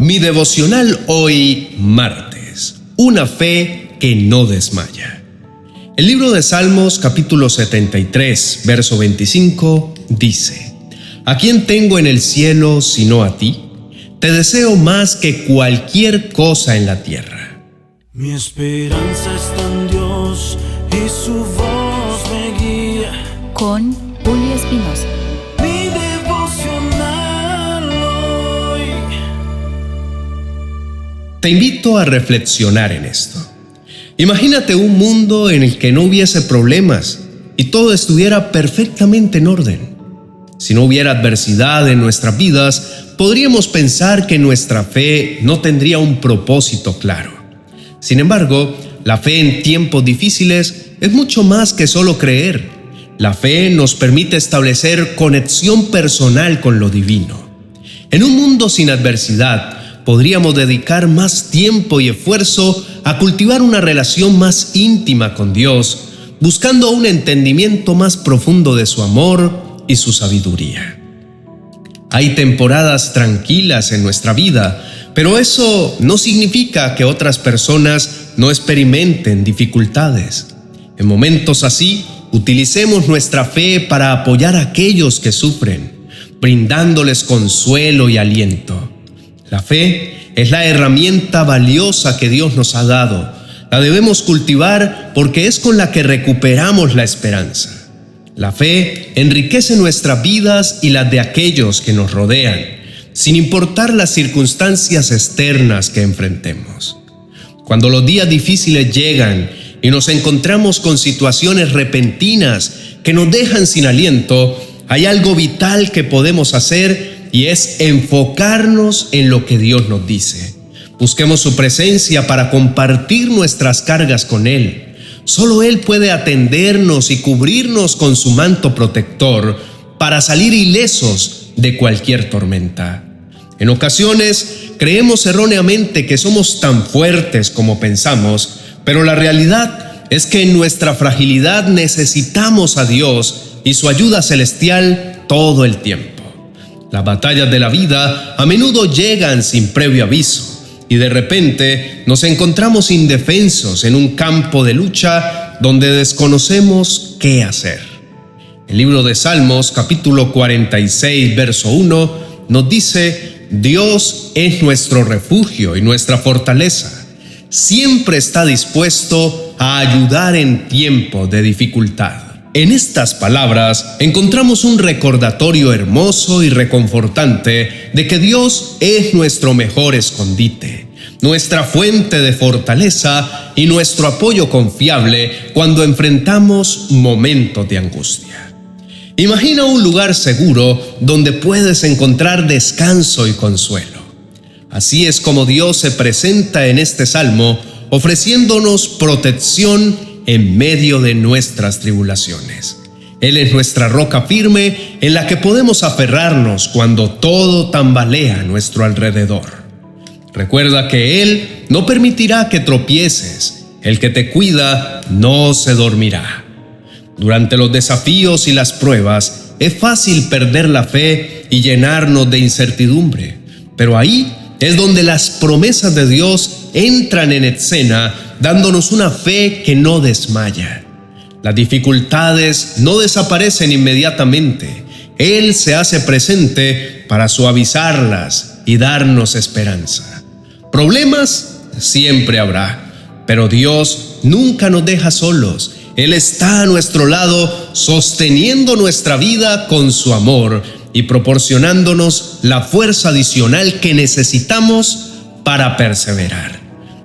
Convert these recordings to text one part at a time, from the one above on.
Mi devocional hoy martes. Una fe que no desmaya. El libro de Salmos capítulo 73, verso 25 dice, ¿A quién tengo en el cielo sino a ti? Te deseo más que cualquier cosa en la tierra. Mi esperanza está en Dios y su voz me guía. Con Julio Espinosa. Te invito a reflexionar en esto. Imagínate un mundo en el que no hubiese problemas y todo estuviera perfectamente en orden. Si no hubiera adversidad en nuestras vidas, podríamos pensar que nuestra fe no tendría un propósito claro. Sin embargo, la fe en tiempos difíciles es mucho más que solo creer. La fe nos permite establecer conexión personal con lo divino. En un mundo sin adversidad, podríamos dedicar más tiempo y esfuerzo a cultivar una relación más íntima con Dios, buscando un entendimiento más profundo de su amor y su sabiduría. Hay temporadas tranquilas en nuestra vida, pero eso no significa que otras personas no experimenten dificultades. En momentos así, utilicemos nuestra fe para apoyar a aquellos que sufren, brindándoles consuelo y aliento. La fe es la herramienta valiosa que Dios nos ha dado. La debemos cultivar porque es con la que recuperamos la esperanza. La fe enriquece nuestras vidas y las de aquellos que nos rodean, sin importar las circunstancias externas que enfrentemos. Cuando los días difíciles llegan y nos encontramos con situaciones repentinas que nos dejan sin aliento, hay algo vital que podemos hacer y es enfocarnos en lo que Dios nos dice. Busquemos su presencia para compartir nuestras cargas con Él. Solo Él puede atendernos y cubrirnos con su manto protector para salir ilesos de cualquier tormenta. En ocasiones creemos erróneamente que somos tan fuertes como pensamos, pero la realidad es que en nuestra fragilidad necesitamos a Dios y su ayuda celestial todo el tiempo. Las batallas de la vida a menudo llegan sin previo aviso y de repente nos encontramos indefensos en un campo de lucha donde desconocemos qué hacer. El libro de Salmos capítulo 46 verso 1 nos dice, Dios es nuestro refugio y nuestra fortaleza. Siempre está dispuesto a ayudar en tiempo de dificultad. En estas palabras encontramos un recordatorio hermoso y reconfortante de que Dios es nuestro mejor escondite, nuestra fuente de fortaleza y nuestro apoyo confiable cuando enfrentamos momentos de angustia. Imagina un lugar seguro donde puedes encontrar descanso y consuelo. Así es como Dios se presenta en este salmo ofreciéndonos protección en medio de nuestras tribulaciones. Él es nuestra roca firme en la que podemos aferrarnos cuando todo tambalea a nuestro alrededor. Recuerda que Él no permitirá que tropieces, el que te cuida no se dormirá. Durante los desafíos y las pruebas es fácil perder la fe y llenarnos de incertidumbre, pero ahí es donde las promesas de Dios entran en escena dándonos una fe que no desmaya. Las dificultades no desaparecen inmediatamente. Él se hace presente para suavizarlas y darnos esperanza. Problemas siempre habrá, pero Dios nunca nos deja solos. Él está a nuestro lado sosteniendo nuestra vida con su amor y proporcionándonos la fuerza adicional que necesitamos para perseverar.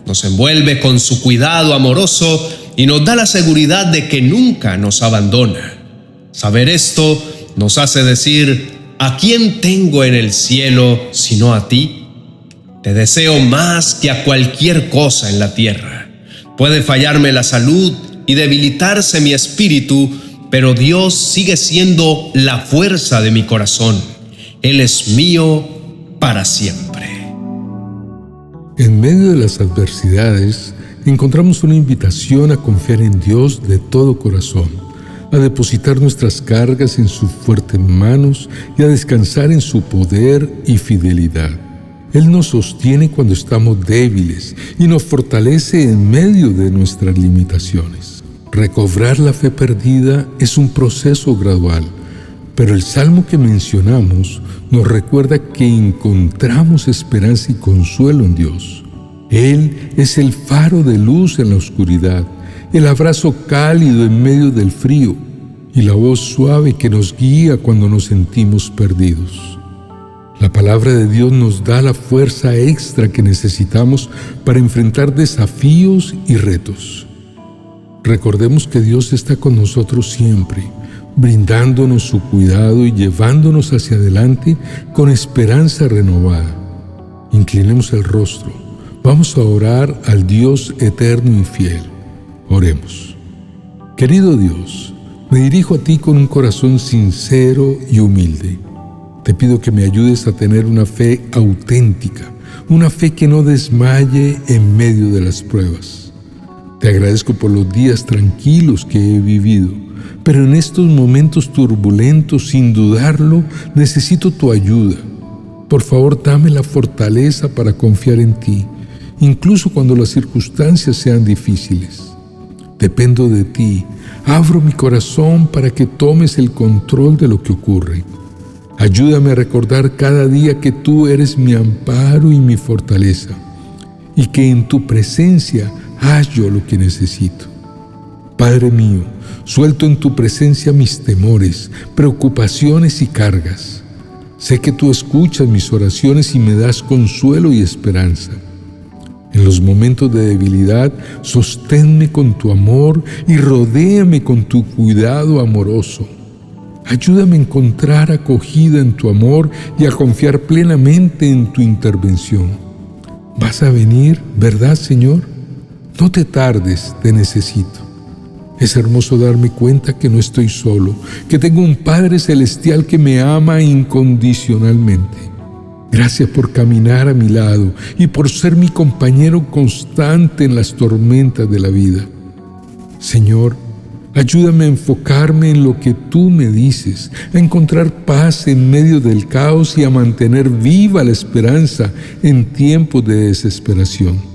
Nos envuelve con su cuidado amoroso y nos da la seguridad de que nunca nos abandona. Saber esto nos hace decir, ¿a quién tengo en el cielo sino a ti? Te deseo más que a cualquier cosa en la tierra. Puede fallarme la salud y debilitarse mi espíritu, pero Dios sigue siendo la fuerza de mi corazón. Él es mío para siempre. En medio de las adversidades, encontramos una invitación a confiar en Dios de todo corazón, a depositar nuestras cargas en sus fuertes manos y a descansar en su poder y fidelidad. Él nos sostiene cuando estamos débiles y nos fortalece en medio de nuestras limitaciones. Recobrar la fe perdida es un proceso gradual, pero el salmo que mencionamos nos recuerda que encontramos esperanza y consuelo en Dios. Él es el faro de luz en la oscuridad, el abrazo cálido en medio del frío y la voz suave que nos guía cuando nos sentimos perdidos. La palabra de Dios nos da la fuerza extra que necesitamos para enfrentar desafíos y retos. Recordemos que Dios está con nosotros siempre, brindándonos su cuidado y llevándonos hacia adelante con esperanza renovada. Inclinemos el rostro. Vamos a orar al Dios eterno y fiel. Oremos. Querido Dios, me dirijo a ti con un corazón sincero y humilde te pido que me ayudes a tener una fe auténtica, una fe que no desmaye en medio de las pruebas. Te agradezco por los días tranquilos que he vivido, pero en estos momentos turbulentos, sin dudarlo, necesito tu ayuda. Por favor, dame la fortaleza para confiar en ti, incluso cuando las circunstancias sean difíciles. Dependo de ti. Abro mi corazón para que tomes el control de lo que ocurre. Ayúdame a recordar cada día que tú eres mi amparo y mi fortaleza y que en tu presencia hallo lo que necesito. Padre mío, suelto en tu presencia mis temores, preocupaciones y cargas. Sé que tú escuchas mis oraciones y me das consuelo y esperanza. En los momentos de debilidad, sosténme con tu amor y rodéame con tu cuidado amoroso. Ayúdame a encontrar acogida en tu amor y a confiar plenamente en tu intervención. ¿Vas a venir, verdad, Señor? No te tardes, te necesito. Es hermoso darme cuenta que no estoy solo, que tengo un Padre Celestial que me ama incondicionalmente. Gracias por caminar a mi lado y por ser mi compañero constante en las tormentas de la vida. Señor, Ayúdame a enfocarme en lo que tú me dices, a encontrar paz en medio del caos y a mantener viva la esperanza en tiempos de desesperación.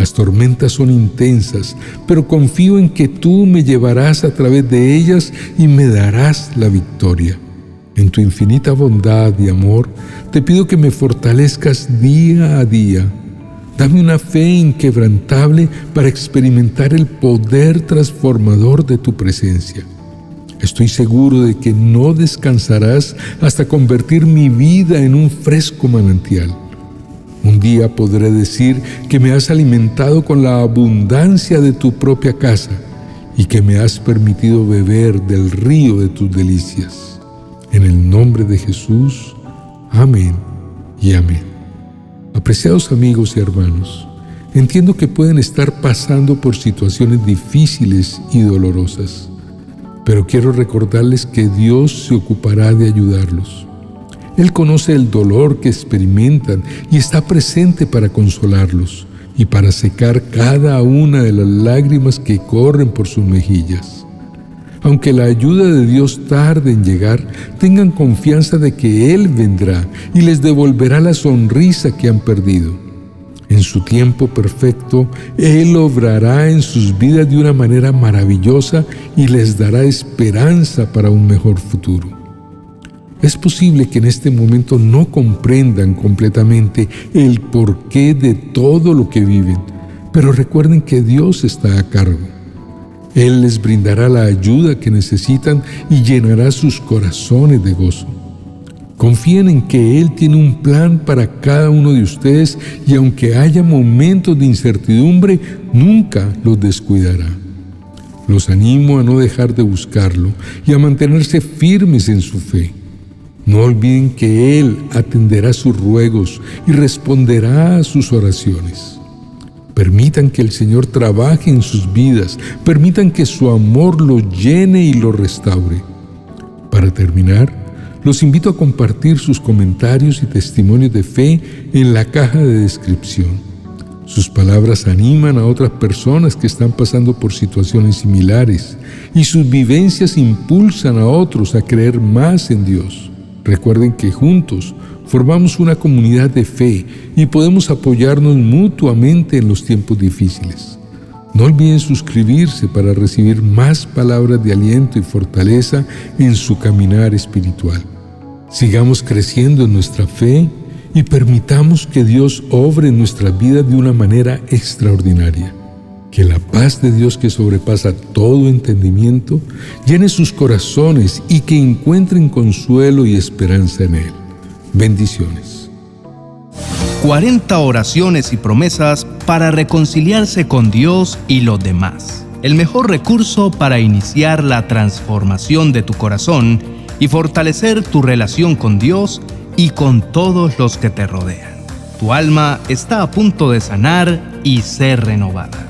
Las tormentas son intensas, pero confío en que tú me llevarás a través de ellas y me darás la victoria. En tu infinita bondad y amor, te pido que me fortalezcas día a día Dame una fe inquebrantable para experimentar el poder transformador de tu presencia. Estoy seguro de que no descansarás hasta convertir mi vida en un fresco manantial. Un día podré decir que me has alimentado con la abundancia de tu propia casa y que me has permitido beber del río de tus delicias. En el nombre de Jesús, amén y amén. Apreciados amigos y hermanos, entiendo que pueden estar pasando por situaciones difíciles y dolorosas, pero quiero recordarles que Dios se ocupará de ayudarlos. Él conoce el dolor que experimentan y está presente para consolarlos y para secar cada una de las lágrimas que corren por sus mejillas. Aunque la ayuda de Dios tarde en llegar, tengan confianza de que Él vendrá y les devolverá la sonrisa que han perdido. En su tiempo perfecto, Él obrará en sus vidas de una manera maravillosa y les dará esperanza para un mejor futuro. Es posible que en este momento no comprendan completamente el porqué de todo lo que viven, pero recuerden que Dios está a cargo. Él les brindará la ayuda que necesitan y llenará sus corazones de gozo. Confíen en que Él tiene un plan para cada uno de ustedes y aunque haya momentos de incertidumbre, nunca los descuidará. Los animo a no dejar de buscarlo y a mantenerse firmes en su fe. No olviden que Él atenderá sus ruegos y responderá a sus oraciones. Permitan que el Señor trabaje en sus vidas. Permitan que su amor lo llene y lo restaure. Para terminar, los invito a compartir sus comentarios y testimonios de fe en la caja de descripción. Sus palabras animan a otras personas que están pasando por situaciones similares y sus vivencias impulsan a otros a creer más en Dios. Recuerden que juntos formamos una comunidad de fe y podemos apoyarnos mutuamente en los tiempos difíciles. No olviden suscribirse para recibir más palabras de aliento y fortaleza en su caminar espiritual. Sigamos creciendo en nuestra fe y permitamos que Dios obre en nuestra vida de una manera extraordinaria. Que la paz de Dios que sobrepasa todo entendimiento llene sus corazones y que encuentren consuelo y esperanza en Él. Bendiciones. 40 oraciones y promesas para reconciliarse con Dios y los demás. El mejor recurso para iniciar la transformación de tu corazón y fortalecer tu relación con Dios y con todos los que te rodean. Tu alma está a punto de sanar y ser renovada.